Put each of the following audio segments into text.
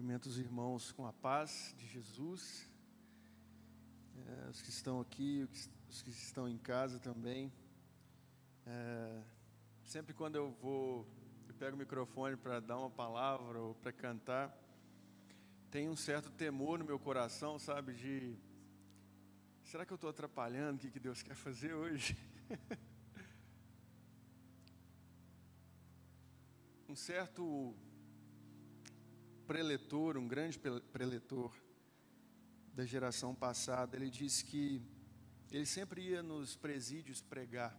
Cumprimento os irmãos com a paz de Jesus, é, os que estão aqui, os que estão em casa também. É, sempre quando eu vou, eu pego o microfone para dar uma palavra ou para cantar, tem um certo temor no meu coração, sabe, de será que eu estou atrapalhando o que, que Deus quer fazer hoje? um certo preletor, um grande preletor da geração passada, ele disse que ele sempre ia nos presídios pregar.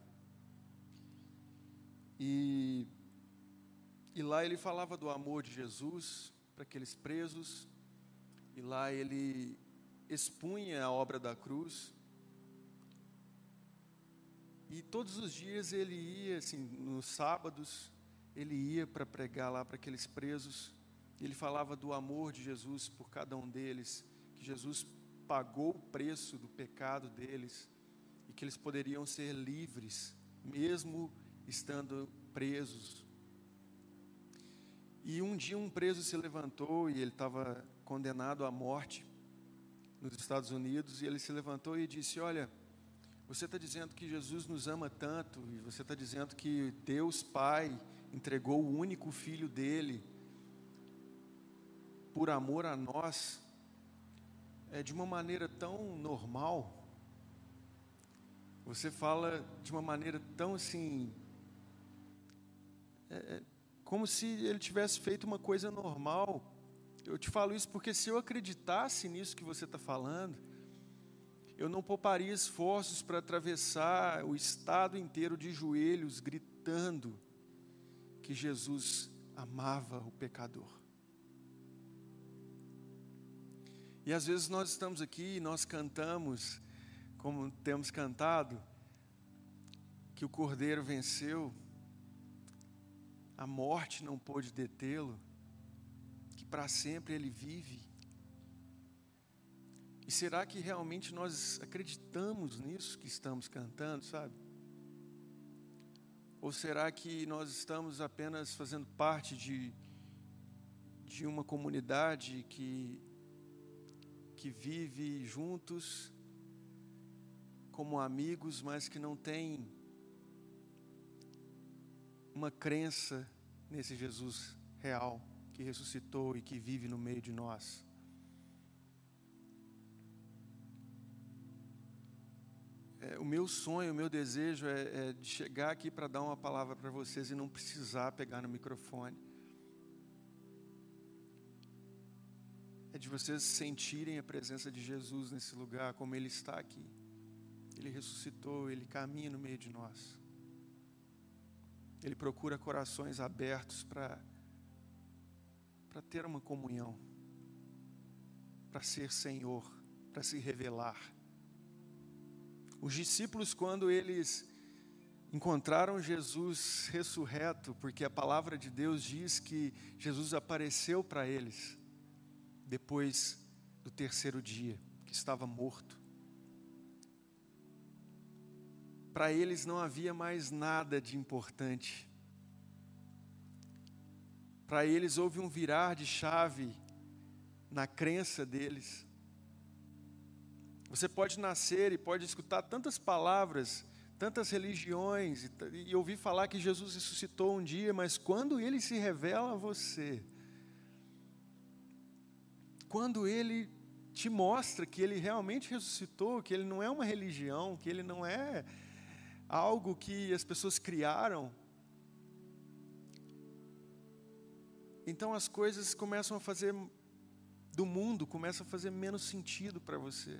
E, e lá ele falava do amor de Jesus para aqueles presos, e lá ele expunha a obra da cruz. E todos os dias ele ia, assim, nos sábados, ele ia para pregar lá para aqueles presos. Ele falava do amor de Jesus por cada um deles, que Jesus pagou o preço do pecado deles e que eles poderiam ser livres, mesmo estando presos. E um dia um preso se levantou e ele estava condenado à morte nos Estados Unidos, e ele se levantou e disse: Olha, você está dizendo que Jesus nos ama tanto, e você está dizendo que Deus Pai entregou o único filho dele por amor a nós, é de uma maneira tão normal. Você fala de uma maneira tão assim, é, é, como se ele tivesse feito uma coisa normal. Eu te falo isso porque se eu acreditasse nisso que você está falando, eu não pouparia esforços para atravessar o estado inteiro de joelhos, gritando que Jesus amava o pecador. E às vezes nós estamos aqui e nós cantamos, como temos cantado, que o Cordeiro venceu, a morte não pôde detê-lo, que para sempre ele vive. E será que realmente nós acreditamos nisso que estamos cantando, sabe? Ou será que nós estamos apenas fazendo parte de, de uma comunidade que que vive juntos como amigos, mas que não tem uma crença nesse Jesus real que ressuscitou e que vive no meio de nós. É, o meu sonho, o meu desejo é, é de chegar aqui para dar uma palavra para vocês e não precisar pegar no microfone de vocês sentirem a presença de Jesus nesse lugar, como Ele está aqui. Ele ressuscitou, Ele caminha no meio de nós. Ele procura corações abertos para para ter uma comunhão, para ser Senhor, para se revelar. Os discípulos, quando eles encontraram Jesus ressurreto, porque a palavra de Deus diz que Jesus apareceu para eles, depois do terceiro dia, que estava morto. Para eles não havia mais nada de importante. Para eles houve um virar de chave na crença deles. Você pode nascer e pode escutar tantas palavras, tantas religiões, e, e ouvir falar que Jesus ressuscitou um dia, mas quando ele se revela a você, quando ele te mostra que ele realmente ressuscitou, que ele não é uma religião, que ele não é algo que as pessoas criaram. Então as coisas começam a fazer do mundo começam a fazer menos sentido para você.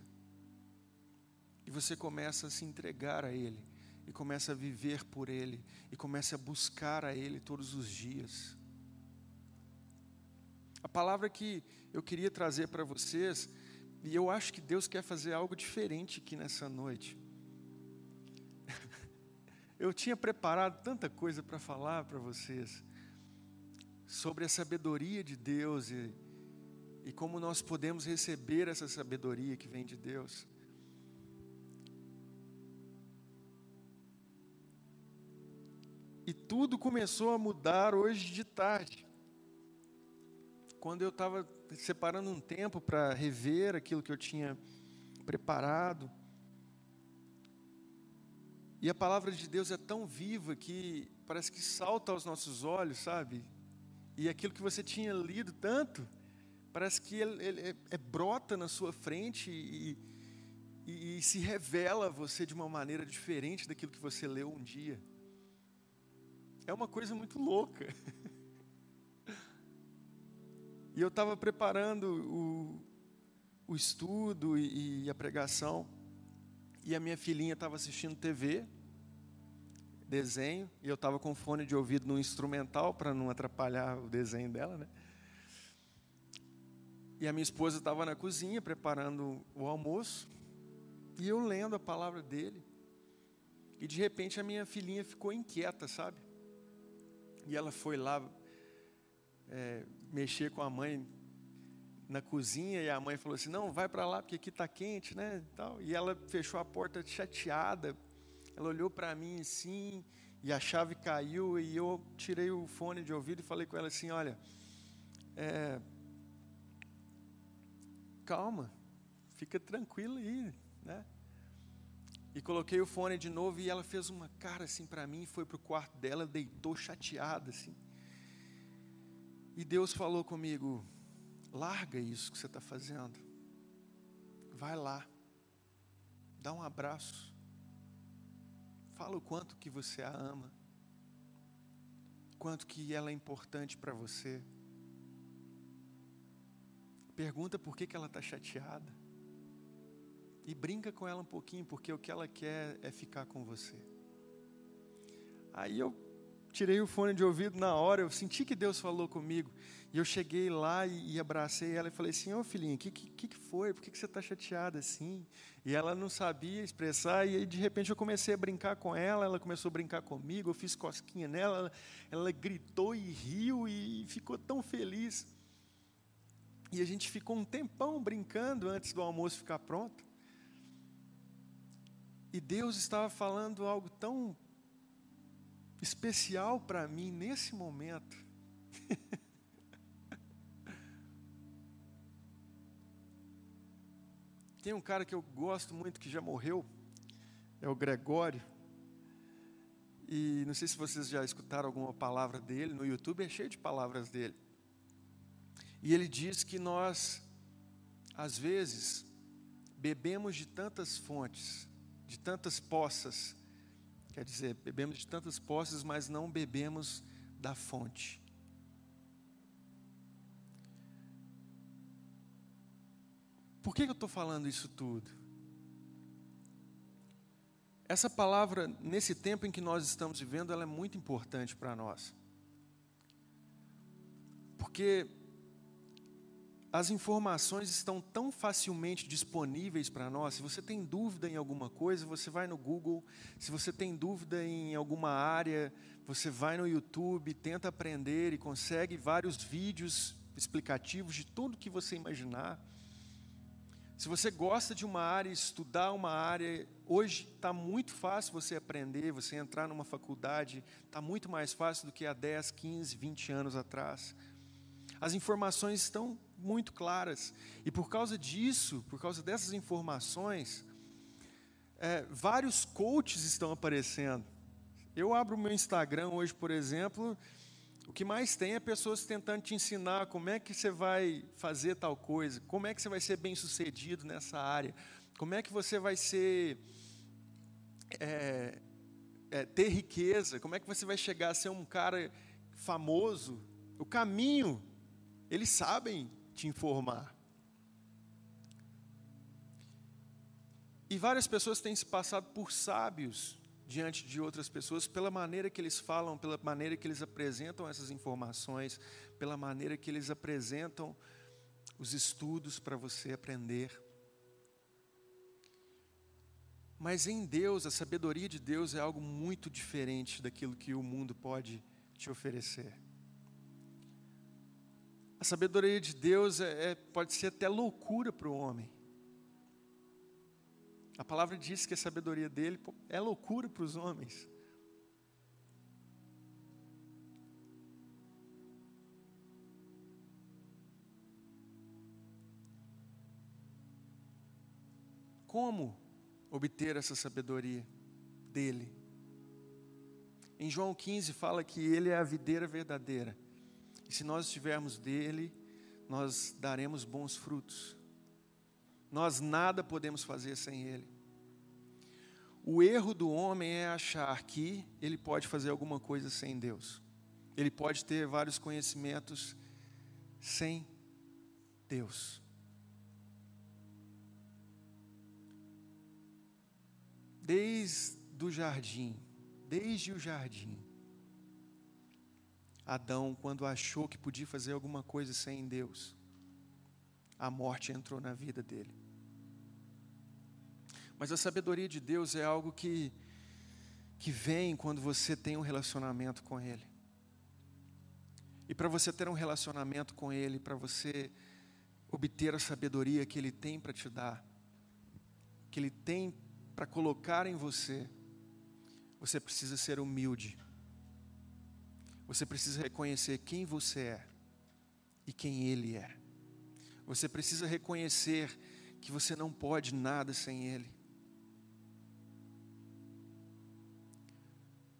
E você começa a se entregar a ele e começa a viver por ele e começa a buscar a ele todos os dias. A palavra que eu queria trazer para vocês, e eu acho que Deus quer fazer algo diferente aqui nessa noite. Eu tinha preparado tanta coisa para falar para vocês sobre a sabedoria de Deus e, e como nós podemos receber essa sabedoria que vem de Deus. E tudo começou a mudar hoje de tarde quando eu estava separando um tempo para rever aquilo que eu tinha preparado, e a palavra de Deus é tão viva que parece que salta aos nossos olhos, sabe? E aquilo que você tinha lido tanto, parece que ele, ele, ele é, brota na sua frente e, e, e se revela a você de uma maneira diferente daquilo que você leu um dia. É uma coisa muito louca. E eu estava preparando o, o estudo e, e a pregação, e a minha filhinha estava assistindo TV, desenho, e eu estava com fone de ouvido no instrumental para não atrapalhar o desenho dela, né? E a minha esposa estava na cozinha preparando o almoço, e eu lendo a palavra dele. E de repente a minha filhinha ficou inquieta, sabe? E ela foi lá é, mexer com a mãe na cozinha e a mãe falou assim: "Não, vai para lá porque aqui está quente, né?" E, tal. e ela fechou a porta chateada. Ela olhou para mim assim e a chave caiu e eu tirei o fone de ouvido e falei com ela assim: "Olha, é, calma, fica tranquila aí, né?" E coloquei o fone de novo e ela fez uma cara assim para mim, foi para o quarto dela, deitou chateada assim. E Deus falou comigo: larga isso que você está fazendo, vai lá, dá um abraço, fala o quanto que você a ama, quanto que ela é importante para você. Pergunta por que, que ela está chateada. E brinca com ela um pouquinho, porque o que ela quer é ficar com você. Aí eu tirei o fone de ouvido na hora, eu senti que Deus falou comigo. E eu cheguei lá e, e abracei ela e falei assim: Ô oh, filhinha, o que, que, que foi? Por que, que você está chateada assim? E ela não sabia expressar, e aí de repente eu comecei a brincar com ela, ela começou a brincar comigo, eu fiz cosquinha nela, ela, ela gritou e riu e ficou tão feliz. E a gente ficou um tempão brincando antes do almoço ficar pronto. E Deus estava falando algo tão especial para mim nesse momento. Tem um cara que eu gosto muito que já morreu, é o Gregório. E não sei se vocês já escutaram alguma palavra dele, no YouTube é cheio de palavras dele. E ele diz que nós, às vezes, bebemos de tantas fontes, de tantas poças. Quer dizer, bebemos de tantas poças, mas não bebemos da fonte. Por que eu estou falando isso tudo? Essa palavra, nesse tempo em que nós estamos vivendo, ela é muito importante para nós. Porque as informações estão tão facilmente disponíveis para nós. Se você tem dúvida em alguma coisa, você vai no Google. Se você tem dúvida em alguma área, você vai no YouTube, tenta aprender e consegue vários vídeos explicativos de tudo que você imaginar. Se você gosta de uma área, estudar uma área, hoje está muito fácil você aprender, você entrar numa faculdade, está muito mais fácil do que há 10, 15, 20 anos atrás. As informações estão muito claras. E por causa disso, por causa dessas informações, é, vários coaches estão aparecendo. Eu abro o meu Instagram hoje, por exemplo, o que mais tem é pessoas tentando te ensinar como é que você vai fazer tal coisa, como é que você vai ser bem sucedido nessa área, como é que você vai ser. É, é, ter riqueza, como é que você vai chegar a ser um cara famoso. O caminho, eles sabem te informar. E várias pessoas têm se passado por sábios diante de outras pessoas pela maneira que eles falam, pela maneira que eles apresentam essas informações, pela maneira que eles apresentam os estudos para você aprender. Mas em Deus, a sabedoria de Deus é algo muito diferente daquilo que o mundo pode te oferecer. A sabedoria de Deus é, é pode ser até loucura para o homem. A palavra diz que a sabedoria dele é loucura para os homens. Como obter essa sabedoria dele? Em João 15 fala que ele é a videira verdadeira e se nós estivermos dele, nós daremos bons frutos. Nós nada podemos fazer sem ele. O erro do homem é achar que ele pode fazer alguma coisa sem Deus. Ele pode ter vários conhecimentos sem Deus. Desde o jardim, desde o jardim, Adão, quando achou que podia fazer alguma coisa sem Deus, a morte entrou na vida dele. Mas a sabedoria de Deus é algo que, que vem quando você tem um relacionamento com Ele. E para você ter um relacionamento com Ele, para você obter a sabedoria que Ele tem para te dar, que Ele tem para colocar em você, você precisa ser humilde. Você precisa reconhecer quem você é e quem Ele é. Você precisa reconhecer que você não pode nada sem Ele.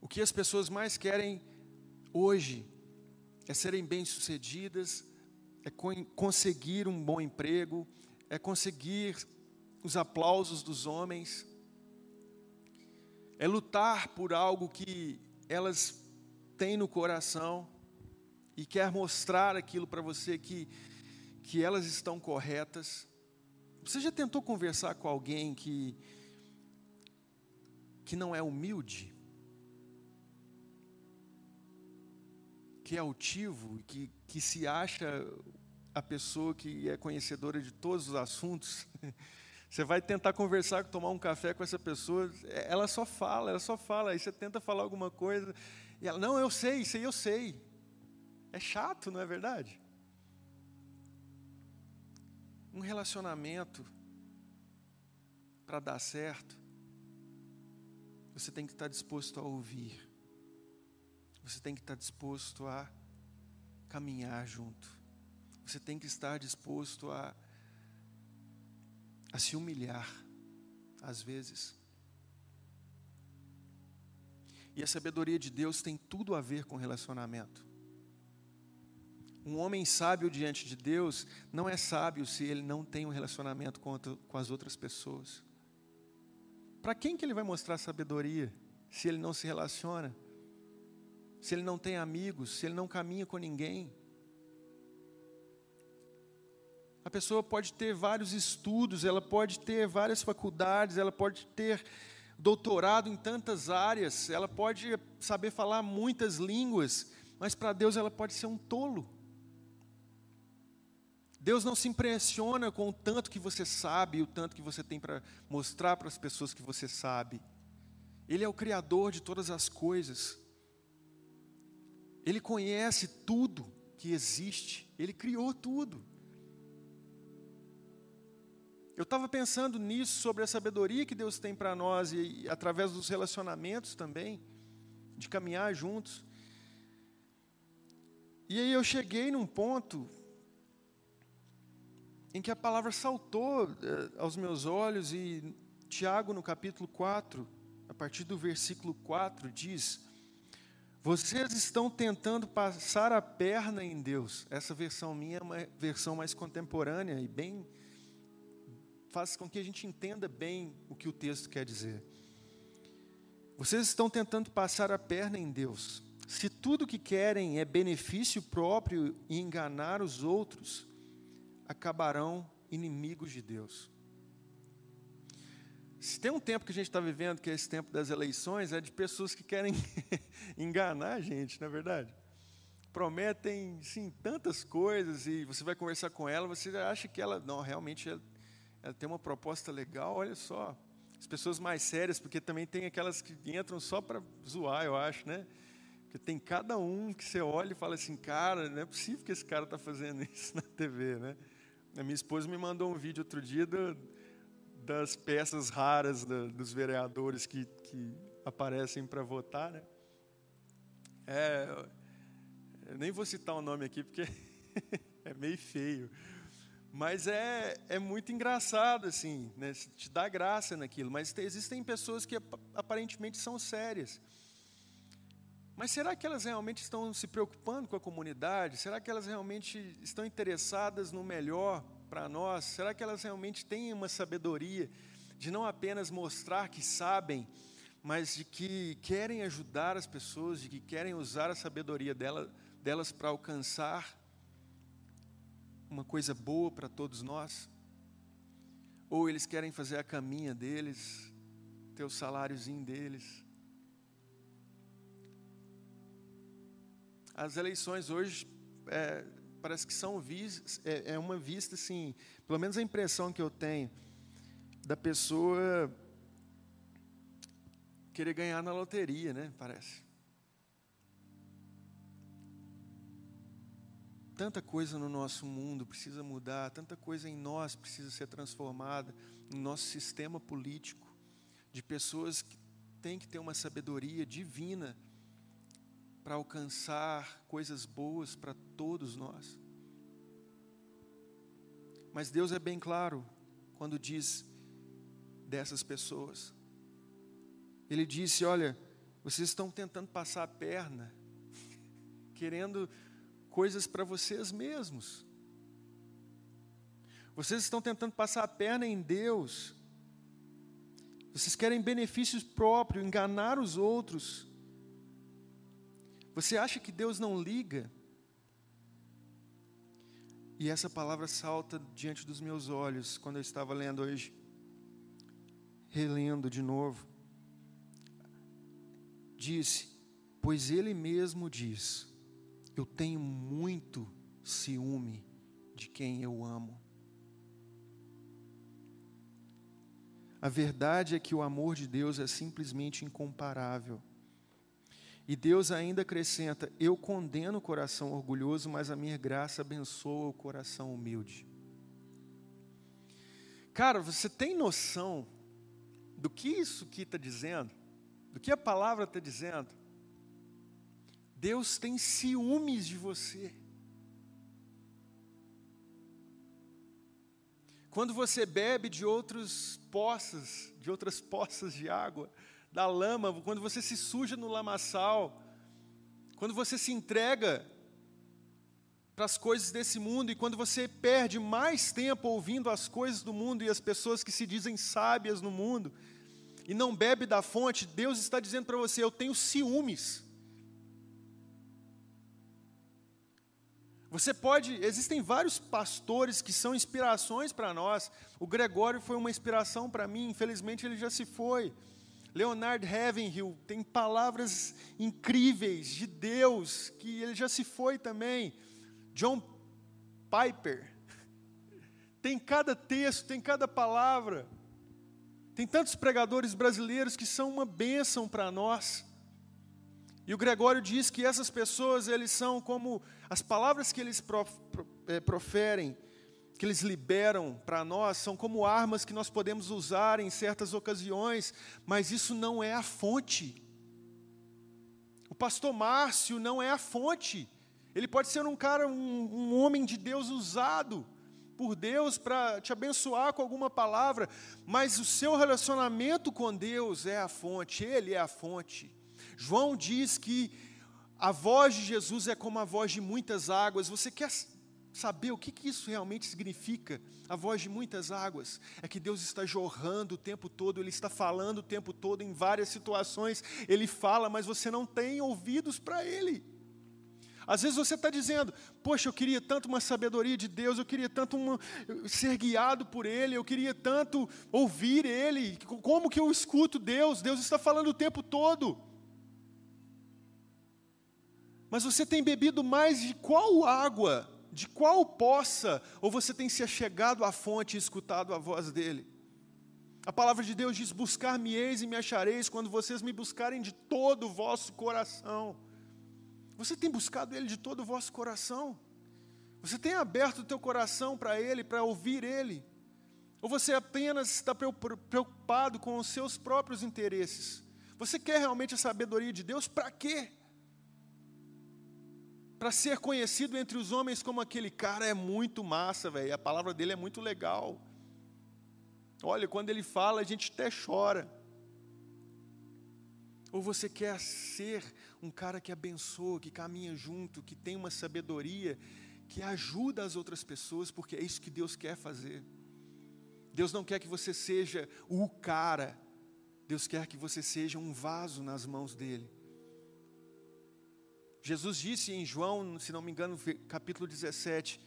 O que as pessoas mais querem hoje é serem bem-sucedidas, é conseguir um bom emprego, é conseguir os aplausos dos homens, é lutar por algo que elas têm no coração e quer mostrar aquilo para você que, que elas estão corretas. Você já tentou conversar com alguém que, que não é humilde? que é altivo, que, que se acha a pessoa que é conhecedora de todos os assuntos, você vai tentar conversar, tomar um café com essa pessoa, ela só fala, ela só fala, aí você tenta falar alguma coisa, e ela, não, eu sei, isso aí eu sei. É chato, não é verdade? Um relacionamento, para dar certo, você tem que estar disposto a ouvir. Você tem que estar disposto a caminhar junto. Você tem que estar disposto a, a se humilhar, às vezes. E a sabedoria de Deus tem tudo a ver com relacionamento. Um homem sábio diante de Deus não é sábio se ele não tem um relacionamento com, as outras pessoas. Para quem que ele vai mostrar sabedoria se ele não se relaciona? se ele não tem amigos, se ele não caminha com ninguém. A pessoa pode ter vários estudos, ela pode ter várias faculdades, ela pode ter doutorado em tantas áreas, ela pode saber falar muitas línguas, mas para Deus ela pode ser um tolo. Deus não se impressiona com o tanto que você sabe e o tanto que você tem para mostrar para as pessoas que você sabe. Ele é o Criador de todas as coisas. Ele conhece tudo que existe, ele criou tudo. Eu estava pensando nisso, sobre a sabedoria que Deus tem para nós, e, e através dos relacionamentos também, de caminhar juntos. E aí eu cheguei num ponto em que a palavra saltou eh, aos meus olhos, e Tiago, no capítulo 4, a partir do versículo 4, diz: vocês estão tentando passar a perna em Deus. Essa versão minha é uma versão mais contemporânea e bem faz com que a gente entenda bem o que o texto quer dizer. Vocês estão tentando passar a perna em Deus. Se tudo que querem é benefício próprio e enganar os outros, acabarão inimigos de Deus. Se tem um tempo que a gente está vivendo, que é esse tempo das eleições, é de pessoas que querem enganar a gente, não é verdade? Prometem, sim, tantas coisas e você vai conversar com ela, você acha que ela, não, realmente ela tem uma proposta legal, olha só. As pessoas mais sérias, porque também tem aquelas que entram só para zoar, eu acho, né? Porque tem cada um que você olha e fala assim, cara, não é possível que esse cara está fazendo isso na TV, né? A minha esposa me mandou um vídeo outro dia do, das peças raras dos vereadores que, que aparecem para votar, né? É, eu nem vou citar o nome aqui porque é meio feio, Mas é, é muito engraçado, assim, né? te dá graça naquilo. Mas existem pessoas que aparentemente são sérias. Mas será que elas realmente estão se preocupando com a comunidade? Será que elas realmente estão interessadas no melhor para nós? Será que elas realmente têm uma sabedoria de não apenas mostrar que sabem, mas de que querem ajudar as pessoas, de que querem usar a sabedoria dela, delas para alcançar uma coisa boa para todos nós? Ou eles querem fazer a caminha deles, ter o saláriozinho deles? As eleições hoje é, parece que são vistas, é, é uma vista assim, pelo menos a impressão que eu tenho da pessoa querer ganhar na loteria, né? Parece. Tanta coisa no nosso mundo precisa mudar, tanta coisa em nós precisa ser transformada, no nosso sistema político, de pessoas que têm que ter uma sabedoria divina para alcançar coisas boas para todos nós. Mas Deus é bem claro quando diz dessas pessoas. Ele disse: Olha, vocês estão tentando passar a perna, querendo coisas para vocês mesmos. Vocês estão tentando passar a perna em Deus. Vocês querem benefícios próprios, enganar os outros. Você acha que Deus não liga? E essa palavra salta diante dos meus olhos quando eu estava lendo hoje, relendo de novo. Disse: Pois Ele mesmo diz: eu tenho muito ciúme de quem eu amo. A verdade é que o amor de Deus é simplesmente incomparável. E Deus ainda acrescenta: Eu condeno o coração orgulhoso, mas a minha graça abençoa o coração humilde. Cara, você tem noção do que isso aqui está dizendo? Do que a palavra está dizendo? Deus tem ciúmes de você. Quando você bebe de outros poças, de outras poças de água, da lama, quando você se suja no lamaçal, quando você se entrega para as coisas desse mundo e quando você perde mais tempo ouvindo as coisas do mundo e as pessoas que se dizem sábias no mundo e não bebe da fonte, Deus está dizendo para você: eu tenho ciúmes. Você pode, existem vários pastores que são inspirações para nós. O Gregório foi uma inspiração para mim, infelizmente ele já se foi. Leonard Ravenhill tem palavras incríveis de Deus, que ele já se foi também. John Piper. Tem cada texto, tem cada palavra. Tem tantos pregadores brasileiros que são uma bênção para nós. E o Gregório diz que essas pessoas, eles são como as palavras que eles é, proferem, que eles liberam para nós, são como armas que nós podemos usar em certas ocasiões, mas isso não é a fonte. O pastor Márcio não é a fonte. Ele pode ser um cara, um, um homem de Deus usado por Deus para te abençoar com alguma palavra, mas o seu relacionamento com Deus é a fonte, Ele é a fonte. João diz que a voz de Jesus é como a voz de muitas águas. Você quer saber o que, que isso realmente significa? A voz de muitas águas é que Deus está jorrando o tempo todo, Ele está falando o tempo todo em várias situações. Ele fala, mas você não tem ouvidos para Ele. Às vezes você está dizendo, poxa, eu queria tanto uma sabedoria de Deus, eu queria tanto uma, ser guiado por Ele, eu queria tanto ouvir Ele. Como que eu escuto Deus? Deus está falando o tempo todo. Mas você tem bebido mais de qual água, de qual poça, ou você tem se achegado à fonte e escutado a voz dele? A palavra de Deus diz: Buscar-me-eis e me achareis quando vocês me buscarem de todo o vosso coração. Você tem buscado Ele de todo o vosso coração? Você tem aberto o teu coração para Ele, para ouvir Ele? Ou você apenas está preocupado com os seus próprios interesses? Você quer realmente a sabedoria de Deus? Para quê? Para ser conhecido entre os homens como aquele cara é muito massa, velho. A palavra dele é muito legal. Olha, quando ele fala, a gente até chora. Ou você quer ser um cara que abençoa, que caminha junto, que tem uma sabedoria, que ajuda as outras pessoas, porque é isso que Deus quer fazer. Deus não quer que você seja o cara, Deus quer que você seja um vaso nas mãos dele. Jesus disse em João, se não me engano, capítulo 17,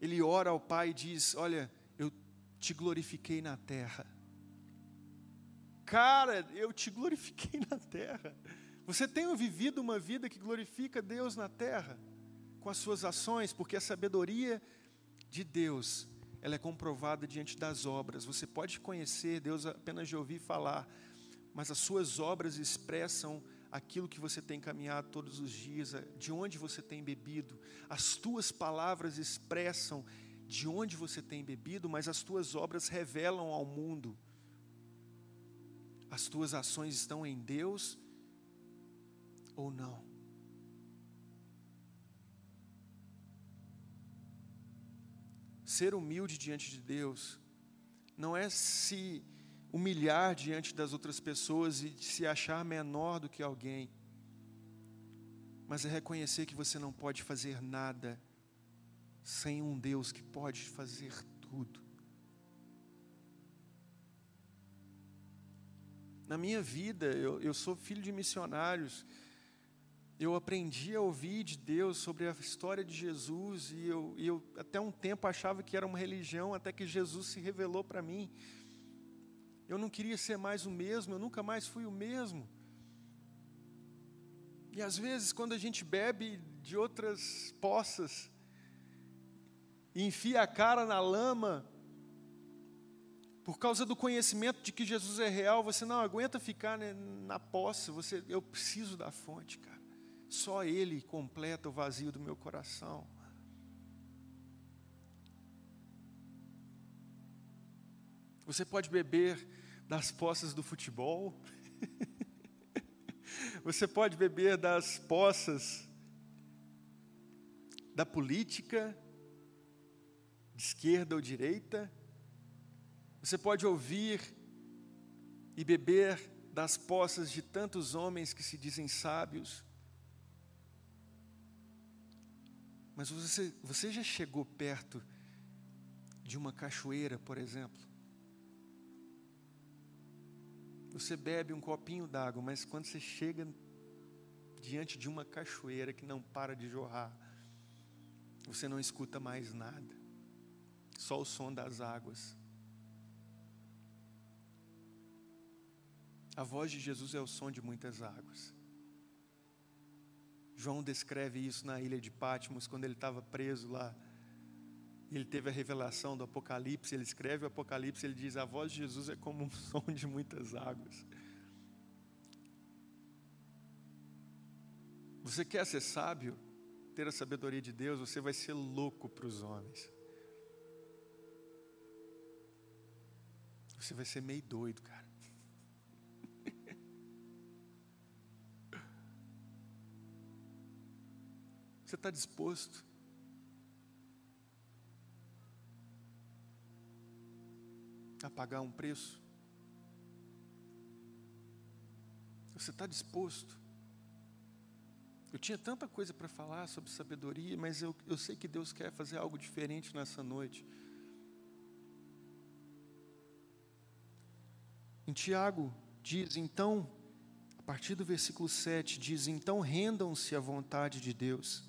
ele ora ao Pai e diz: Olha, eu te glorifiquei na terra. Cara, eu te glorifiquei na terra. Você tem vivido uma vida que glorifica Deus na terra, com as suas ações, porque a sabedoria de Deus, ela é comprovada diante das obras. Você pode conhecer Deus apenas de ouvir falar, mas as suas obras expressam aquilo que você tem caminhado todos os dias, de onde você tem bebido. As tuas palavras expressam de onde você tem bebido, mas as tuas obras revelam ao mundo. As tuas ações estão em Deus ou não? Ser humilde diante de Deus não é se humilhar diante das outras pessoas e se achar menor do que alguém, mas é reconhecer que você não pode fazer nada sem um Deus que pode fazer tudo. Na minha vida, eu, eu sou filho de missionários, eu aprendi a ouvir de Deus sobre a história de Jesus, e eu, e eu até um tempo achava que era uma religião, até que Jesus se revelou para mim. Eu não queria ser mais o mesmo, eu nunca mais fui o mesmo. E às vezes, quando a gente bebe de outras poças, e enfia a cara na lama, por causa do conhecimento de que Jesus é real, você não aguenta ficar né, na poça, você, eu preciso da fonte, cara. Só Ele completa o vazio do meu coração. Você pode beber das poças do futebol. Você pode beber das poças da política, de esquerda ou direita. Você pode ouvir e beber das poças de tantos homens que se dizem sábios. Mas você, você já chegou perto de uma cachoeira, por exemplo? Você bebe um copinho d'água, mas quando você chega diante de uma cachoeira que não para de jorrar, você não escuta mais nada, só o som das águas. A voz de Jesus é o som de muitas águas. João descreve isso na ilha de Patmos, quando ele estava preso lá ele teve a revelação do Apocalipse, ele escreve o Apocalipse, ele diz: A voz de Jesus é como um som de muitas águas. Você quer ser sábio, ter a sabedoria de Deus, você vai ser louco para os homens. Você vai ser meio doido, cara. Você está disposto a pagar um preço? Você está disposto? Eu tinha tanta coisa para falar sobre sabedoria, mas eu, eu sei que Deus quer fazer algo diferente nessa noite. Em Tiago diz, então, a partir do versículo 7, diz: Então rendam-se à vontade de Deus.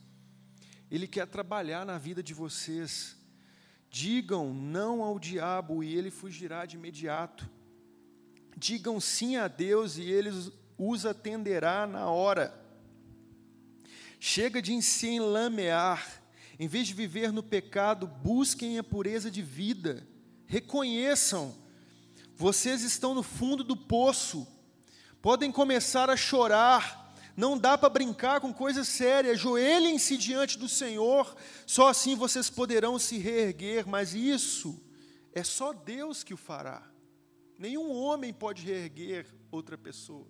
Ele quer trabalhar na vida de vocês Digam não ao diabo e ele fugirá de imediato. Digam sim a Deus e ele os atenderá na hora. Chega de se enlamear. Em vez de viver no pecado, busquem a pureza de vida. Reconheçam, vocês estão no fundo do poço. Podem começar a chorar, não dá para brincar com coisas sérias. Joelhem-se diante do Senhor, só assim vocês poderão se reerguer, mas isso é só Deus que o fará. Nenhum homem pode reerguer outra pessoa,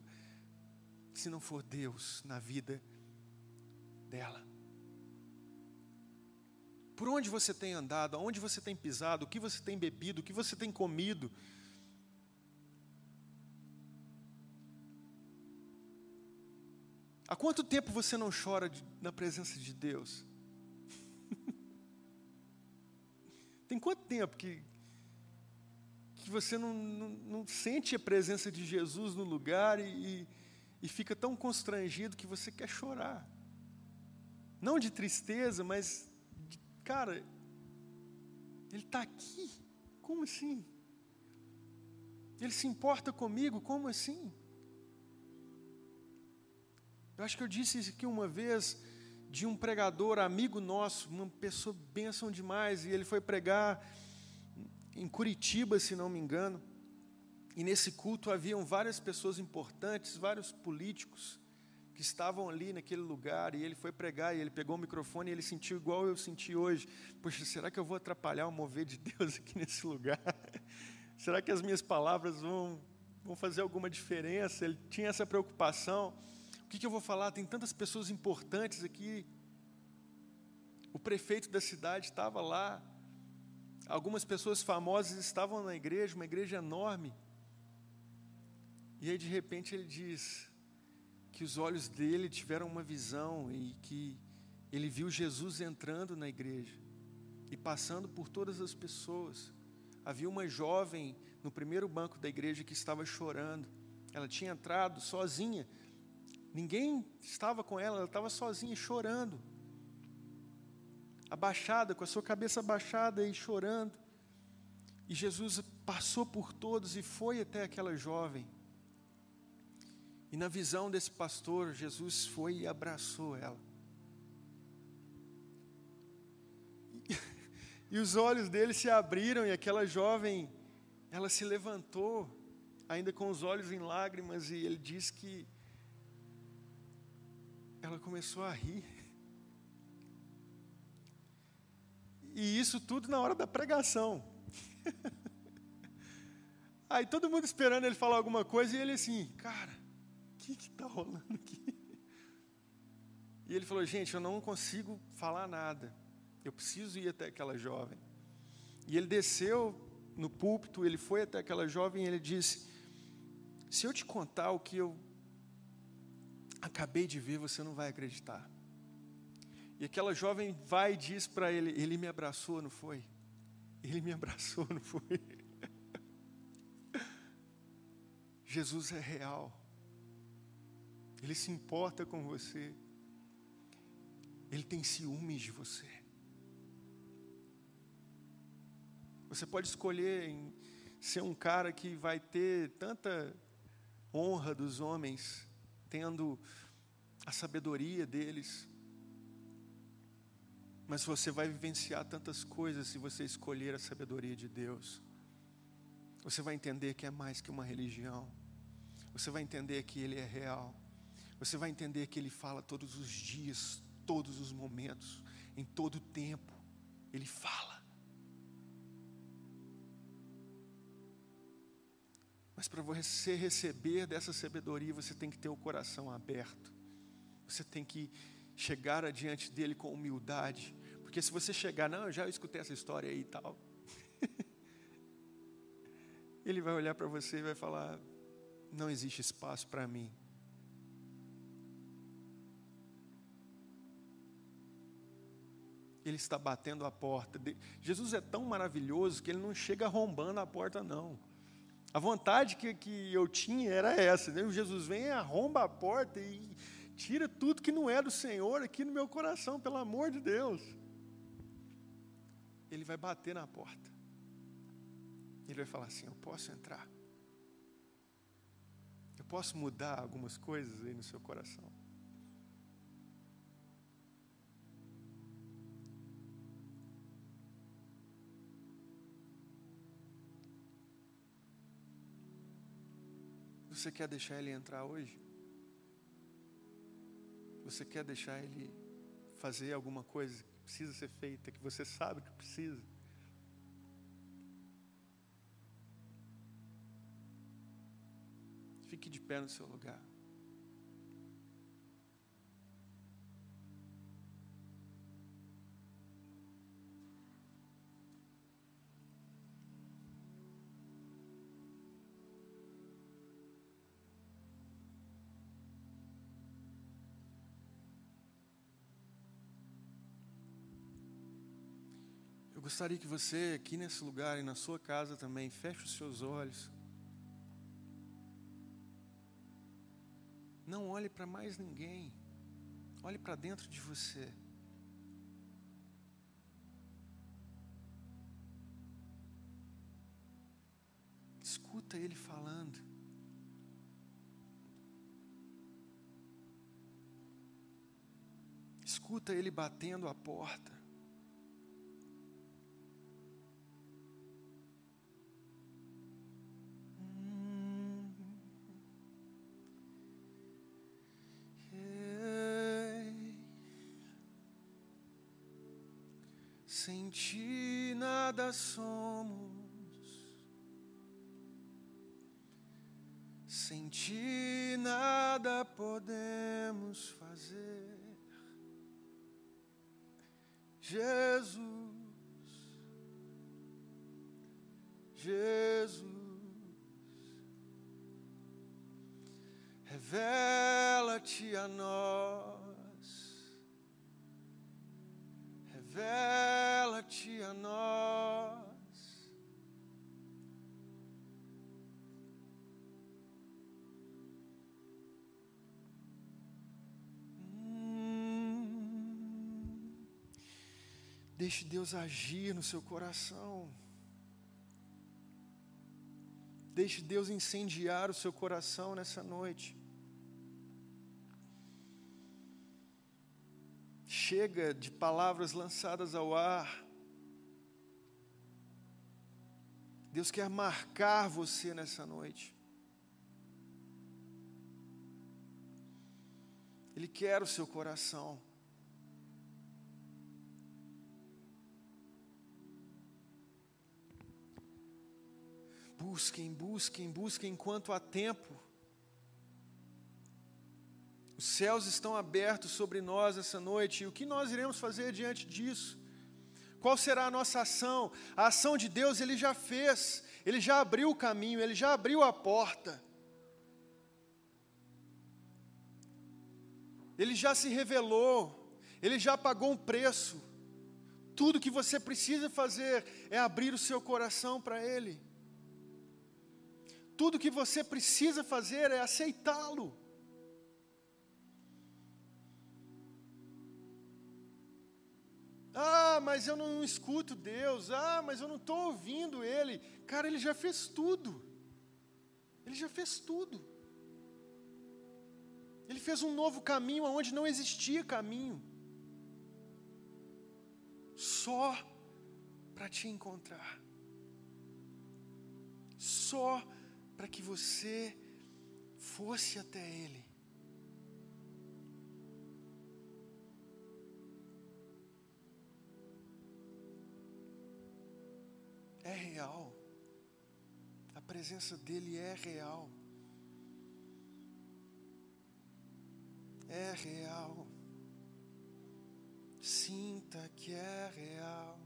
se não for Deus na vida dela. Por onde você tem andado, aonde você tem pisado, o que você tem bebido, o que você tem comido. Há quanto tempo você não chora de, na presença de Deus? tem quanto tempo que, que você não, não, não, sente a presença de Jesus no lugar e, e, fica tão constrangido que você quer chorar? Não de tristeza, mas, de, cara, Ele está aqui. Como assim? Ele se importa comigo? Como assim? Eu acho que eu disse isso aqui uma vez de um pregador amigo nosso, uma pessoa bênção demais, e ele foi pregar em Curitiba, se não me engano. E nesse culto haviam várias pessoas importantes, vários políticos que estavam ali naquele lugar, e ele foi pregar, e ele pegou o microfone e ele sentiu igual eu senti hoje. Poxa, será que eu vou atrapalhar o mover de Deus aqui nesse lugar? será que as minhas palavras vão, vão fazer alguma diferença? Ele tinha essa preocupação. O que, que eu vou falar? Tem tantas pessoas importantes aqui. O prefeito da cidade estava lá. Algumas pessoas famosas estavam na igreja, uma igreja enorme. E aí, de repente, ele diz que os olhos dele tiveram uma visão e que ele viu Jesus entrando na igreja e passando por todas as pessoas. Havia uma jovem no primeiro banco da igreja que estava chorando. Ela tinha entrado sozinha Ninguém estava com ela, ela estava sozinha, chorando. Abaixada, com a sua cabeça abaixada e chorando. E Jesus passou por todos e foi até aquela jovem. E na visão desse pastor, Jesus foi e abraçou ela. E, os olhos dele se abriram e aquela jovem, ela se levantou, ainda com os olhos em lágrimas, e ele disse que ela começou a rir. E isso tudo na hora da pregação. Aí todo mundo esperando ele falar alguma coisa e ele assim, cara, o que está rolando aqui? E ele falou, gente, eu não consigo falar nada. Eu preciso ir até aquela jovem. E ele desceu no púlpito, ele foi até aquela jovem e ele disse: Se eu te contar o que eu acabei de ver, você não vai acreditar. E aquela jovem vai e diz para ele: Ele me abraçou, não foi? Ele me abraçou, não foi? Jesus é real. Ele se importa com você. Ele tem ciúmes de você. Você pode escolher em ser um cara que vai ter tanta honra dos homens tendo a sabedoria deles. Mas você vai vivenciar tantas coisas se você escolher a sabedoria de Deus. Você vai entender que é mais que uma religião. Você vai entender que Ele é real. Você vai entender que Ele fala todos os dias, todos os momentos, em todo o tempo. Ele fala. Mas para você receber dessa sabedoria, você tem que ter o coração aberto. Você tem que chegar adiante dele com humildade. Porque se você chegar, não, eu já escutei essa história aí e tal. ele vai olhar para você e vai falar: não existe espaço para mim. Ele está batendo a porta. Jesus é tão maravilhoso que ele não chega arrombando a porta, não. A vontade que, que eu tinha era essa. Né? Jesus vem, arromba a porta e tira tudo que não é do Senhor aqui no meu coração, pelo amor de Deus. Ele vai bater na porta. Ele vai falar assim: Eu posso entrar. Eu posso mudar algumas coisas aí no seu coração. Você quer deixar ele entrar hoje? Você quer deixar ele fazer alguma coisa que precisa ser feita, que você sabe que precisa? Fique de pé no seu lugar. Gostaria que você, aqui nesse lugar e na sua casa também, feche os seus olhos. Não olhe para mais ninguém. Olhe para dentro de você. Escuta Ele falando. Escuta Ele batendo a porta. Sem ti nada somos. Sem ti nada podemos fazer. Jesus, Jesus, revela-te a nós, revela-te a nós. Deixe Deus agir no seu coração. Deixe Deus incendiar o seu coração nessa noite. Chega de palavras lançadas ao ar. Deus quer marcar você nessa noite. Ele quer o seu coração. Busquem, busquem, busquem enquanto há tempo. Os céus estão abertos sobre nós essa noite, e o que nós iremos fazer diante disso? Qual será a nossa ação? A ação de Deus ele já fez, ele já abriu o caminho, ele já abriu a porta. Ele já se revelou, ele já pagou um preço. Tudo que você precisa fazer é abrir o seu coração para Ele. Tudo que você precisa fazer é aceitá-lo. Ah, mas eu não escuto Deus. Ah, mas eu não estou ouvindo Ele. Cara, Ele já fez tudo. Ele já fez tudo. Ele fez um novo caminho onde não existia caminho. Só para te encontrar. Só para que você fosse até Ele. É real. A presença dEle é real. É real. Sinta que é real.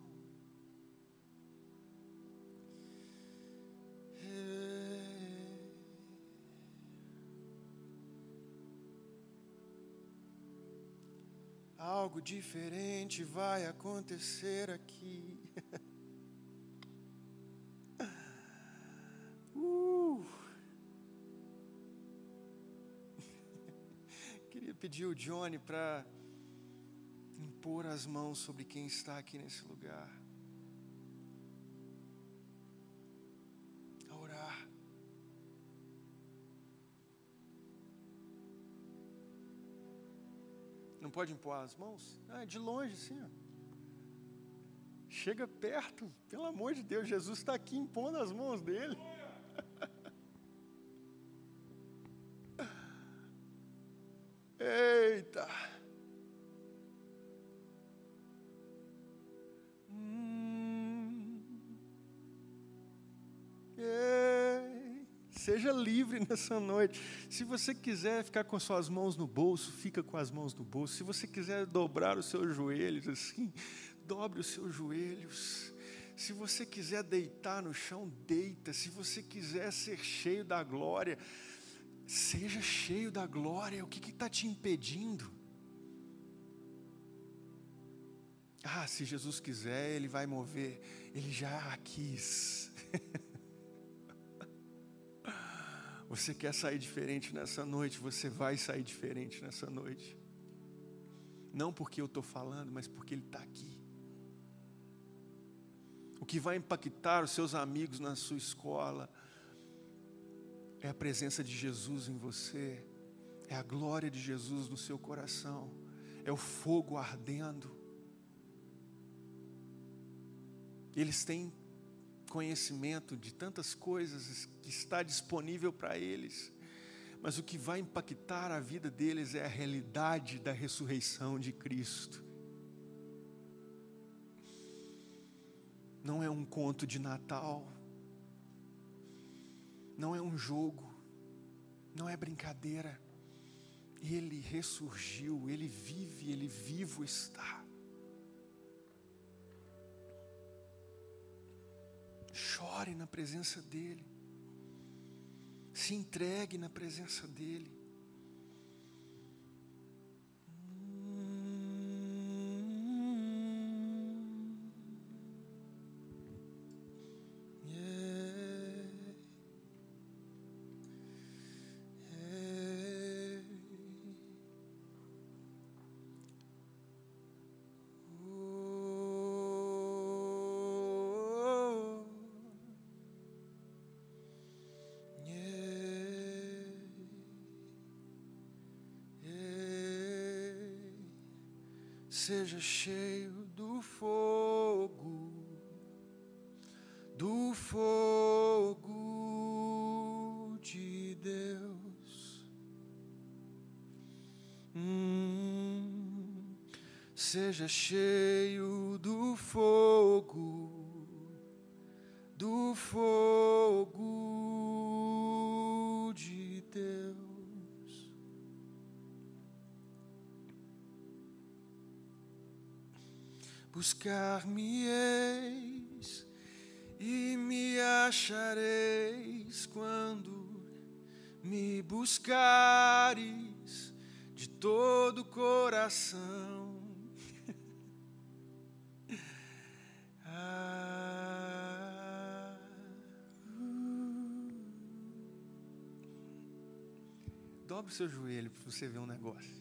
Algo diferente vai acontecer aqui. Pedir o Johnny para impor as mãos sobre quem está aqui nesse lugar. Não pode impor as mãos? Ah, de longe, sim. Chega perto, pelo amor de Deus, Jesus está aqui impondo as mãos dele. Livre nessa noite. Se você quiser ficar com suas mãos no bolso, fica com as mãos no bolso. Se você quiser dobrar os seus joelhos assim, dobre os seus joelhos. Se você quiser deitar no chão, deita. Se você quiser ser cheio da glória, seja cheio da glória. O que está te impedindo? Ah, se Jesus quiser, Ele vai mover. Ele já quis. Você quer sair diferente nessa noite? Você vai sair diferente nessa noite. Não porque eu estou falando, mas porque Ele está aqui. O que vai impactar os seus amigos na sua escola é a presença de Jesus em você, é a glória de Jesus no seu coração, é o fogo ardendo. Eles têm conhecimento de tantas coisas que está disponível para eles, mas o que vai impactar a vida deles é a realidade da ressurreição de Cristo. Não é um conto de Natal, não é um jogo, não é brincadeira. Ele ressurgiu, ele vive, ele vivo está. Chore na presença dEle. Se entregue na presença dEle. Seja cheio do fogo, do fogo de Deus. Hum, seja cheio do fogo, Buscar-me-eis e me achareis quando me buscares de todo o coração. ah. Dobre o seu joelho para você ver um negócio.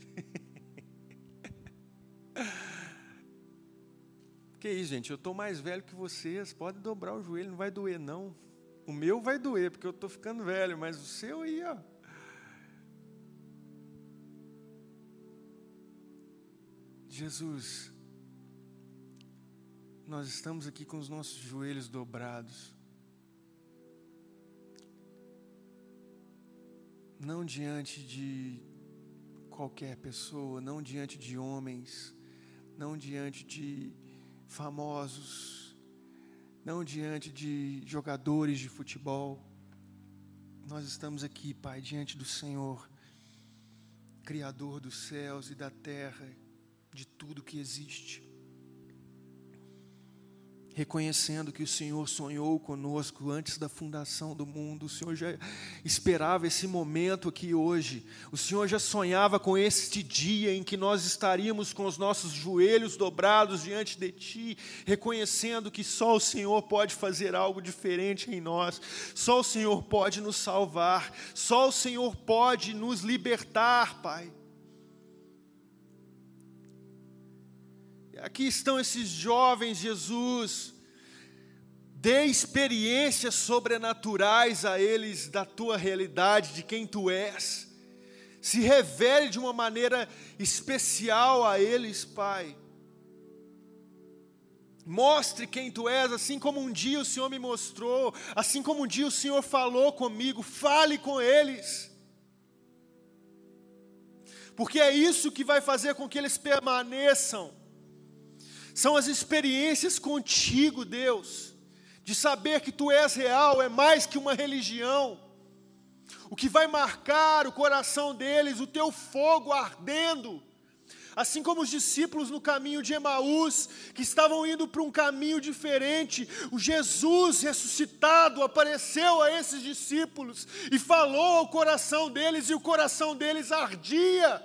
Que isso, gente? Eu estou mais velho que vocês. Pode dobrar o joelho, não vai doer, não. O meu vai doer, porque eu estou ficando velho, mas o seu aí, ó. Jesus, nós estamos aqui com os nossos joelhos dobrados. Não diante de qualquer pessoa, não diante de homens, não diante de famosos, não diante de jogadores de futebol. Nós estamos aqui, Pai, diante do Senhor, Criador dos céus e da terra, de tudo que existe reconhecendo que o Senhor sonhou conosco antes da fundação do mundo, o Senhor já esperava esse momento aqui hoje, o Senhor já sonhava com este dia em que nós estaríamos com os nossos joelhos dobrados diante de Ti, reconhecendo que só o Senhor pode fazer algo diferente em nós, só o Senhor pode nos salvar, só o Senhor pode nos libertar, Pai. Aqui estão esses jovens, Jesus. Dê experiências sobrenaturais a eles da tua realidade, de quem tu és. Se revele de uma maneira especial a eles, Pai. Mostre quem tu és, assim como um dia o Senhor me mostrou, assim como um dia o Senhor falou comigo, fale com eles. Porque é isso que vai fazer com que eles permaneçam são as experiências contigo, Deus, de saber que tu és real, é mais que uma religião. O que vai marcar o coração deles, o teu fogo ardendo. Assim como os discípulos no caminho de Emaús, que estavam indo para um caminho diferente, o Jesus ressuscitado apareceu a esses discípulos e falou ao coração deles, e o coração deles ardia.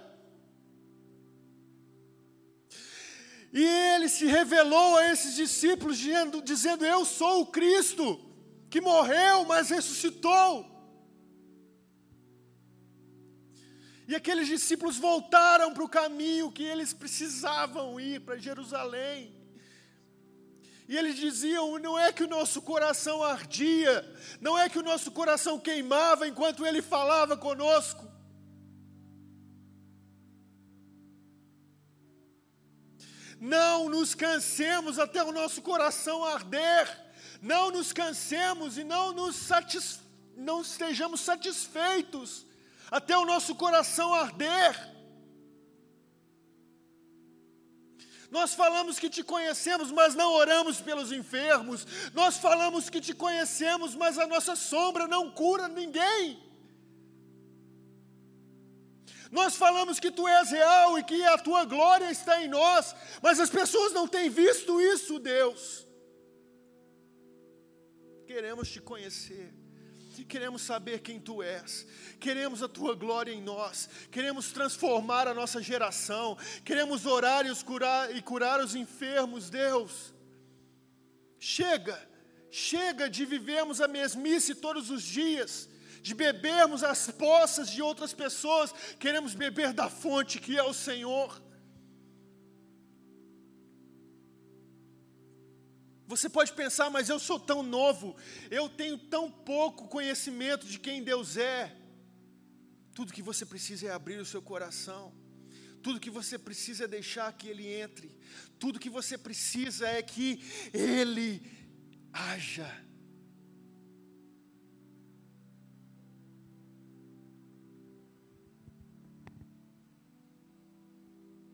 E ele se revelou a esses discípulos, dizendo, Eu sou o Cristo, que morreu, mas ressuscitou. E aqueles discípulos voltaram para o caminho que eles precisavam ir, para Jerusalém. E eles diziam: não é que o nosso coração ardia, não é que o nosso coração queimava enquanto ele falava conosco. Não nos cansemos até o nosso coração arder, não nos cansemos e não nos satis, não estejamos satisfeitos até o nosso coração arder. Nós falamos que te conhecemos, mas não oramos pelos enfermos. Nós falamos que te conhecemos, mas a nossa sombra não cura ninguém. Nós falamos que tu és real e que a tua glória está em nós, mas as pessoas não têm visto isso, Deus. Queremos te conhecer. Queremos saber quem tu és, queremos a tua glória em nós, queremos transformar a nossa geração, queremos orar e, curar, e curar os enfermos, Deus. Chega, chega de vivermos a mesmice todos os dias, de bebermos as poças de outras pessoas, queremos beber da fonte que é o Senhor. Você pode pensar, mas eu sou tão novo, eu tenho tão pouco conhecimento de quem Deus é. Tudo que você precisa é abrir o seu coração. Tudo que você precisa é deixar que Ele entre. Tudo que você precisa é que Ele haja.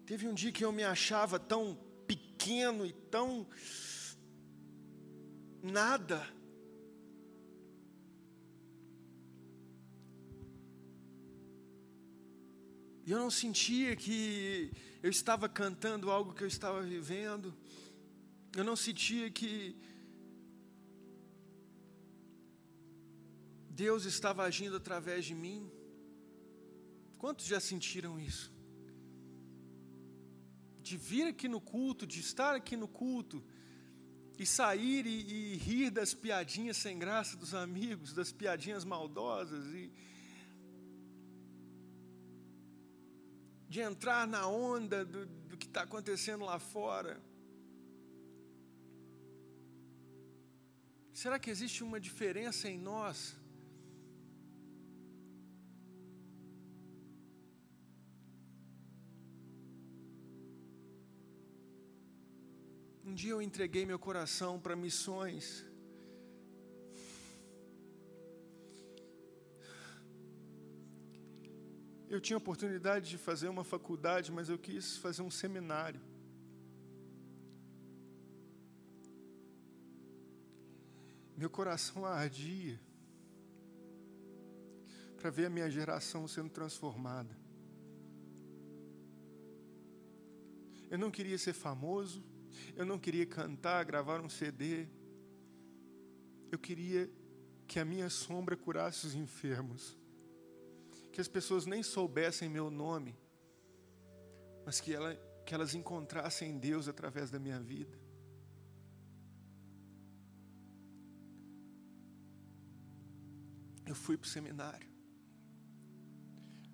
Teve um dia que eu me achava tão pequeno e tão nada. E eu não sentia que eu estava cantando algo que eu estava vivendo. Eu não sentia que Deus estava agindo através de mim. Quantos já sentiram isso? De vir aqui no culto, de estar aqui no culto, e sair e, e, rir das piadinhas sem graça dos amigos, das piadinhas maldosas e de entrar na onda do, do que está acontecendo lá fora. Será que existe uma diferença em nós? Um dia eu entreguei meu coração para missões. Eu tinha oportunidade de fazer uma faculdade, mas eu quis fazer um seminário. Meu coração ardia para ver a minha geração sendo transformada. Eu não queria ser famoso, eu não queria cantar, gravar um CD. Eu queria que a minha sombra curasse os enfermos. Que as pessoas nem soubessem meu nome, mas que, ela, que elas encontrassem Deus através da minha vida. Eu fui para o seminário.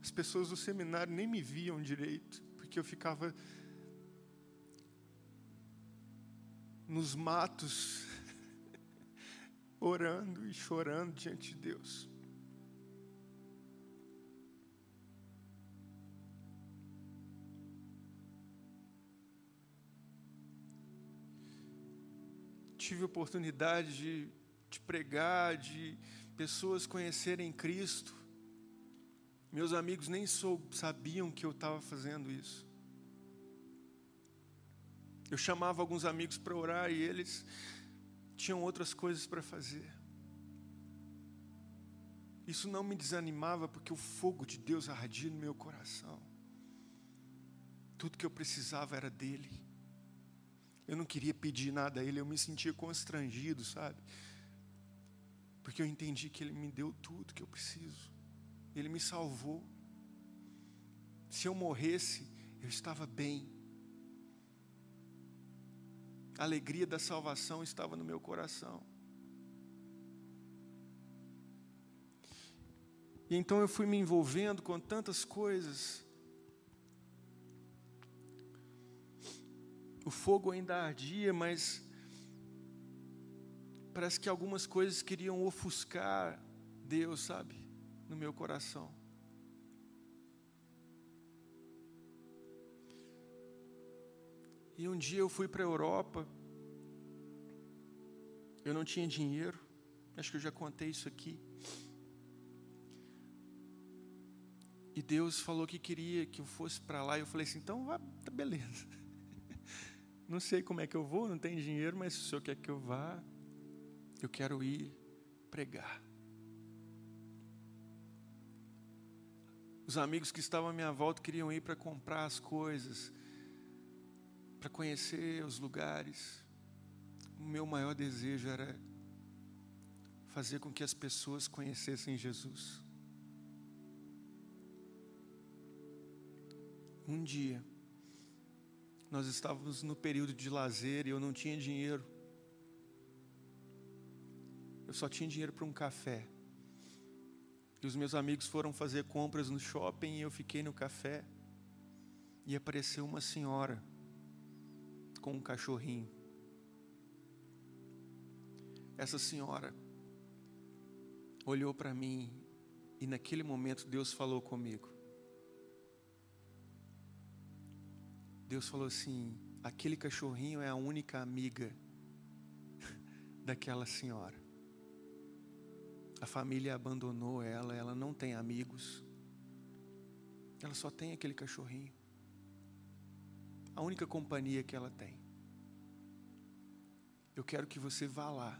As pessoas do seminário nem me viam direito, porque eu ficava nos matos, orando e chorando diante de Deus. Tive oportunidade de, de pregar, de pessoas conhecerem Cristo. Meus amigos nem sou, sabiam que eu estava fazendo isso. Eu chamava alguns amigos para orar e eles tinham outras coisas para fazer. Isso não me desanimava porque o fogo de Deus ardia no meu coração. Tudo que eu precisava era dele. Eu não queria pedir nada a ele, eu me sentia constrangido, sabe? Porque eu entendi que ele me deu tudo que eu preciso. Ele me salvou. Se eu morresse, eu estava bem. A alegria da salvação estava no meu coração. E então eu fui me envolvendo com tantas coisas. O fogo ainda ardia, mas parece que algumas coisas queriam ofuscar Deus, sabe, no meu coração. E um dia eu fui para a Europa, eu não tinha dinheiro, acho que eu já contei isso aqui. E Deus falou que queria que eu fosse para lá, e eu falei assim: então vá, tá beleza. Não sei como é que eu vou, não tenho dinheiro, mas se o senhor quer que eu vá, eu quero ir pregar. Os amigos que estavam à minha volta queriam ir para comprar as coisas, para conhecer os lugares. O meu maior desejo era fazer com que as pessoas conhecessem Jesus. Um dia, nós estávamos no período de lazer e eu não tinha dinheiro. Eu só tinha dinheiro para um café. E os meus amigos foram fazer compras no shopping e eu fiquei no café. E apareceu uma senhora com um cachorrinho. Essa senhora olhou para mim e naquele momento Deus falou comigo. Deus falou assim: aquele cachorrinho é a única amiga daquela senhora. A família abandonou ela, ela não tem amigos. Ela só tem aquele cachorrinho. A única companhia que ela tem. Eu quero que você vá lá.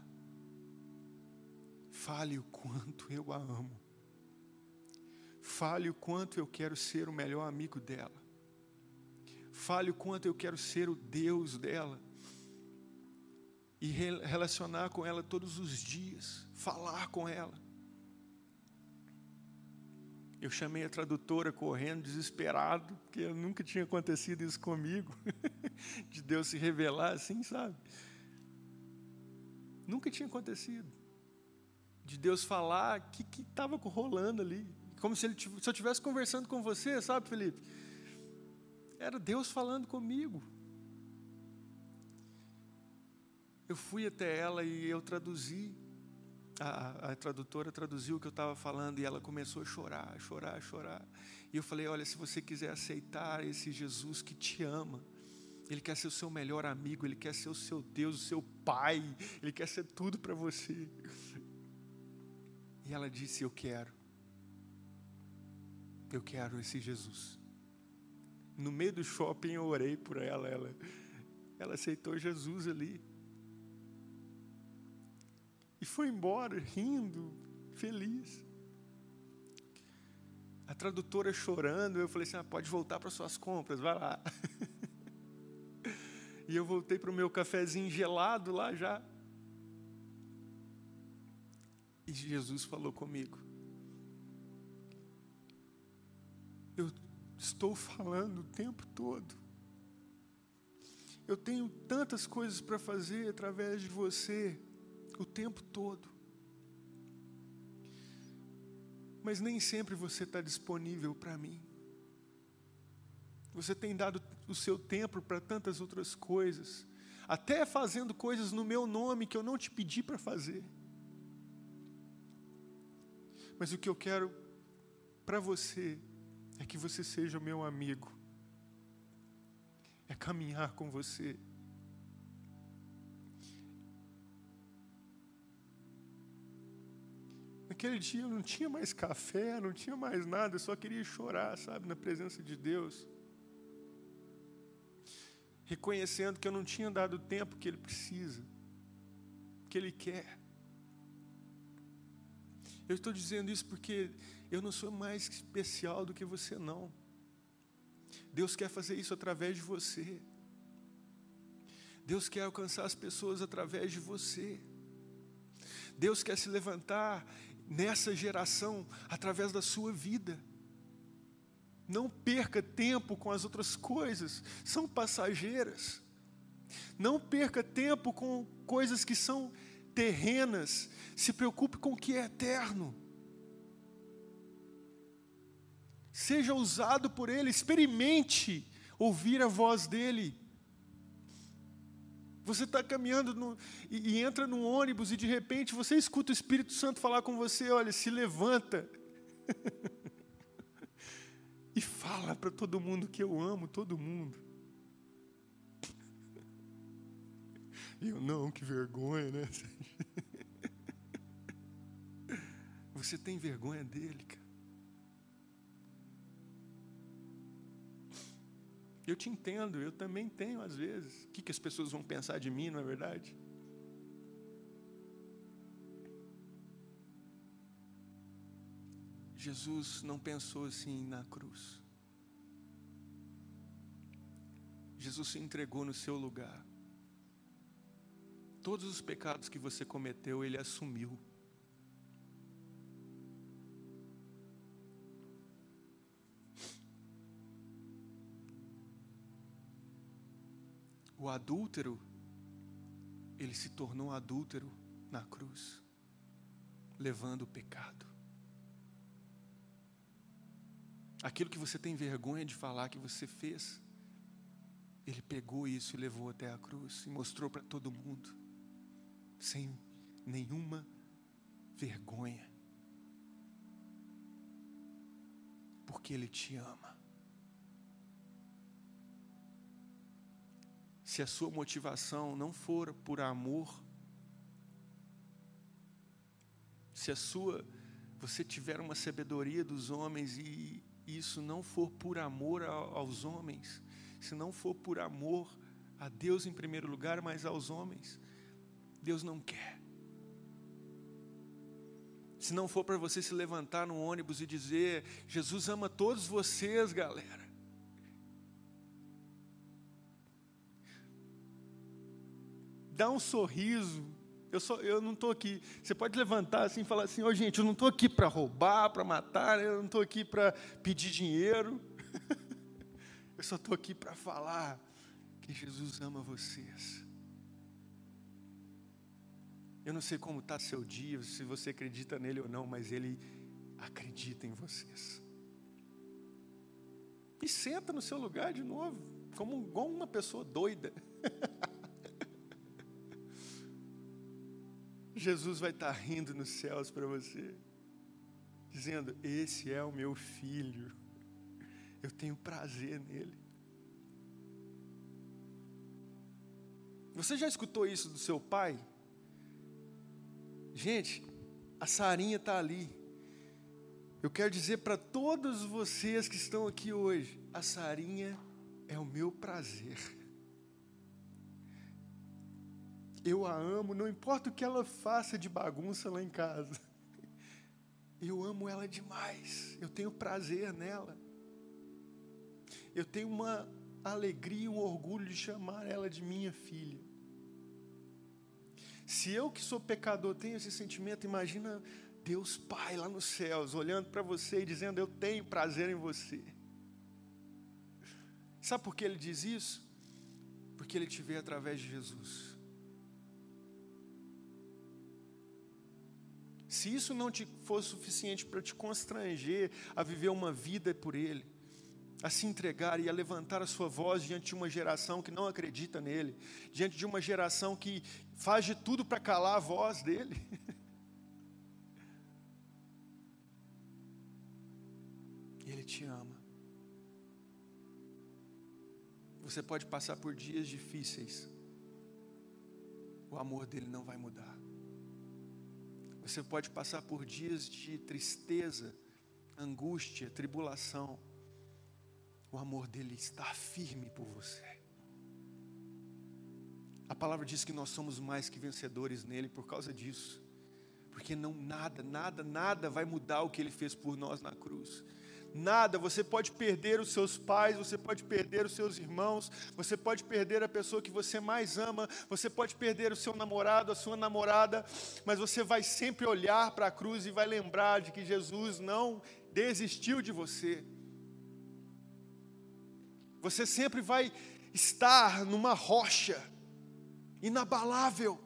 Fale o quanto eu a amo. Fale o quanto eu quero ser o melhor amigo dela. Fale o quanto eu quero ser o Deus dela. E relacionar com ela todos os dias. Falar com ela. Eu chamei a tradutora correndo, desesperado, porque nunca tinha acontecido isso comigo. de Deus se revelar assim, sabe? Nunca tinha acontecido. De Deus falar o que estava rolando ali. Como se, ele, se eu estivesse conversando com você, sabe, Felipe? Era Deus falando comigo. Eu fui até ela e eu traduzi. A, a, tradutora traduziu o que eu estava falando e ela começou a chorar, a chorar, a chorar. E eu falei: Olha, se você quiser aceitar esse Jesus que te ama, Ele quer ser o seu melhor amigo, Ele quer ser o seu Deus, o seu Pai, Ele quer ser tudo para você. E ela disse: Eu quero. Eu quero esse Jesus. No meio do shopping eu orei por ela, ela, ela aceitou Jesus ali. E foi embora, rindo, feliz. A tradutora chorando, eu falei assim: ah, pode voltar para suas compras, vai lá. e eu voltei para o meu cafezinho gelado lá já. E Jesus falou comigo: Eu estou falando o tempo todo. Eu tenho tantas coisas para fazer através de você o tempo todo. Mas nem sempre você está disponível para mim. Você tem dado o seu tempo para tantas outras coisas, até fazendo coisas no meu nome que eu não te pedi para fazer. Mas o que eu quero para você é que você seja o meu amigo, é caminhar com você. Naquele dia eu não tinha mais café, não tinha mais nada, eu só queria chorar, sabe, na presença de Deus. Reconhecendo que eu não tinha dado o tempo que Ele precisa, que Ele quer. Eu estou dizendo isso porque eu não sou mais especial do que você, não. Deus quer fazer isso através de você. Deus quer alcançar as pessoas através de você. Deus quer se levantar nessa geração através da sua vida. Não perca tempo com as outras coisas, são passageiras. Não perca tempo com coisas que são terrenas. Se preocupe com o que é eterno. Seja usado por Ele, experimente ouvir a voz dEle. Você está caminhando no, e, e, entra num ônibus e de repente você escuta o Espírito Santo falar com você: olha, se levanta. e fala para todo mundo que eu amo todo mundo. E eu, não, que vergonha, né? Você tem vergonha dele, cara. Eu te entendo, eu também tenho às vezes. O que, que as pessoas vão pensar de mim, não é verdade? Jesus não pensou assim na cruz. Jesus se entregou no seu lugar. Todos os pecados que você cometeu, ele assumiu. O adúltero, ele se tornou adúltero na cruz, levando o pecado. Aquilo que você tem vergonha de falar que você fez, ele pegou isso e levou até a cruz e mostrou para todo mundo sem nenhuma vergonha, porque Ele te ama. Se a sua motivação não for por amor, se a sua você tiver uma sabedoria dos homens e isso não for por amor aos homens, se não for por amor a Deus em primeiro lugar, mas aos homens, Deus não quer. Se não for para você se levantar no ônibus e dizer: Jesus ama todos vocês, galera. Dá um sorriso. Eu, só, eu não estou aqui. Você pode levantar assim e falar assim: Ô oh, gente, eu não estou aqui para roubar, para matar, eu não estou aqui para pedir dinheiro. eu só estou aqui para falar que Jesus ama vocês. Eu não sei como está seu dia, se você acredita nele ou não, mas ele acredita em vocês. E senta no seu lugar de novo, como uma pessoa doida. Jesus vai estar rindo nos céus para você, dizendo: Esse é o meu filho, eu tenho prazer nele. Você já escutou isso do seu pai? Gente, a Sarinha está ali. Eu quero dizer para todos vocês que estão aqui hoje: a Sarinha é o meu prazer. Eu a amo, não importa o que ela faça de bagunça lá em casa. Eu amo ela demais. Eu tenho prazer nela. Eu tenho uma alegria, um orgulho de chamar ela de minha filha. Se eu que sou pecador tenho esse sentimento, imagina Deus Pai lá nos céus, olhando para você e dizendo: Eu tenho prazer em você. Sabe por que ele diz isso? Porque ele te vê através de Jesus. Se isso não te for suficiente para te constranger a viver uma vida por Ele, a se entregar e a levantar a sua voz diante de uma geração que não acredita nele, diante de uma geração que faz de tudo para calar a voz dele. Ele te ama. Você pode passar por dias difíceis, o amor dele não vai mudar. Você pode passar por dias de tristeza, angústia, tribulação o amor dele está firme por você. A palavra diz que nós somos mais que vencedores nele por causa disso. Porque não nada, nada, nada vai mudar o que ele fez por nós na cruz. Nada, você pode perder os seus pais, você pode perder os seus irmãos, você pode perder a pessoa que você mais ama, você pode perder o seu namorado, a sua namorada, mas você vai sempre olhar para a cruz e vai lembrar de que Jesus não desistiu de você. Você sempre vai estar numa rocha inabalável.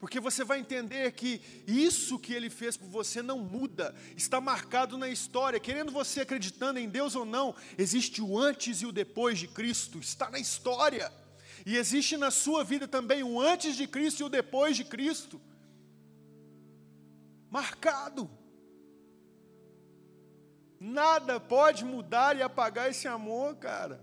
Porque você vai entender que isso que ele fez por você não muda, está marcado na história. Querendo você acreditando em Deus ou não, existe o antes e o depois de Cristo, está na história. E existe na sua vida também o antes de Cristo e o depois de Cristo. Marcado. Nada pode mudar e apagar esse amor, cara.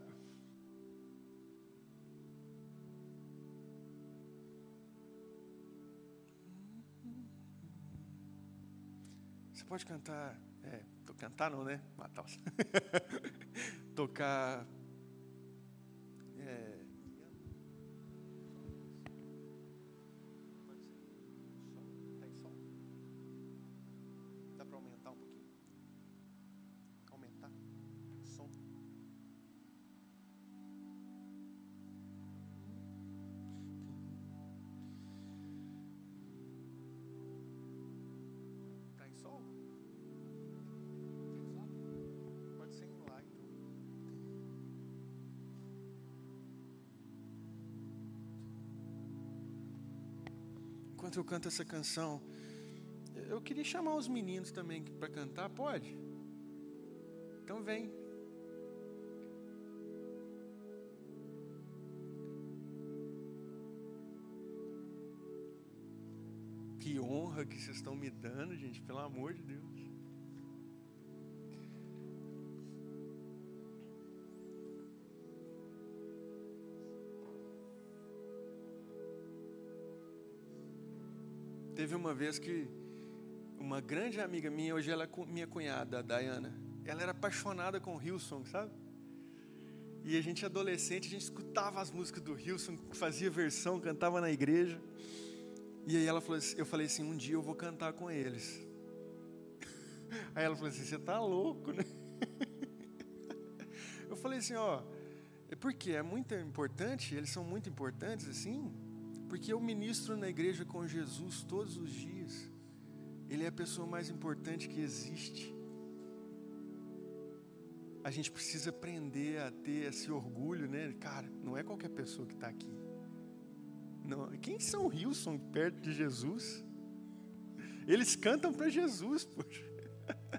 Pode cantar, é, cantar não, né? Matar. Tocar enquanto eu canto essa canção, eu queria chamar os meninos também para cantar, pode? Então vem. Que honra que vocês estão me dando, gente, pelo amor de Deus. Teve uma vez que uma grande amiga minha, hoje ela é minha cunhada, a Dayana, ela era apaixonada com o Hillsong, sabe? E a gente adolescente, a gente escutava as músicas do Hillsong, fazia versão, cantava na igreja. E aí ela falou assim, eu falei assim, um dia eu vou cantar com eles. Aí ela falou assim, você tá louco, né? Eu falei assim, ó, é porque é muito importante, eles são muito importantes assim, porque eu ministro na igreja com Jesus todos os dias. Ele é a pessoa mais importante que existe. A gente precisa aprender a ter esse orgulho, né? Cara, não é qualquer pessoa que está aqui. Não, quem são Wilson perto de Jesus? Eles cantam para Jesus, poxa.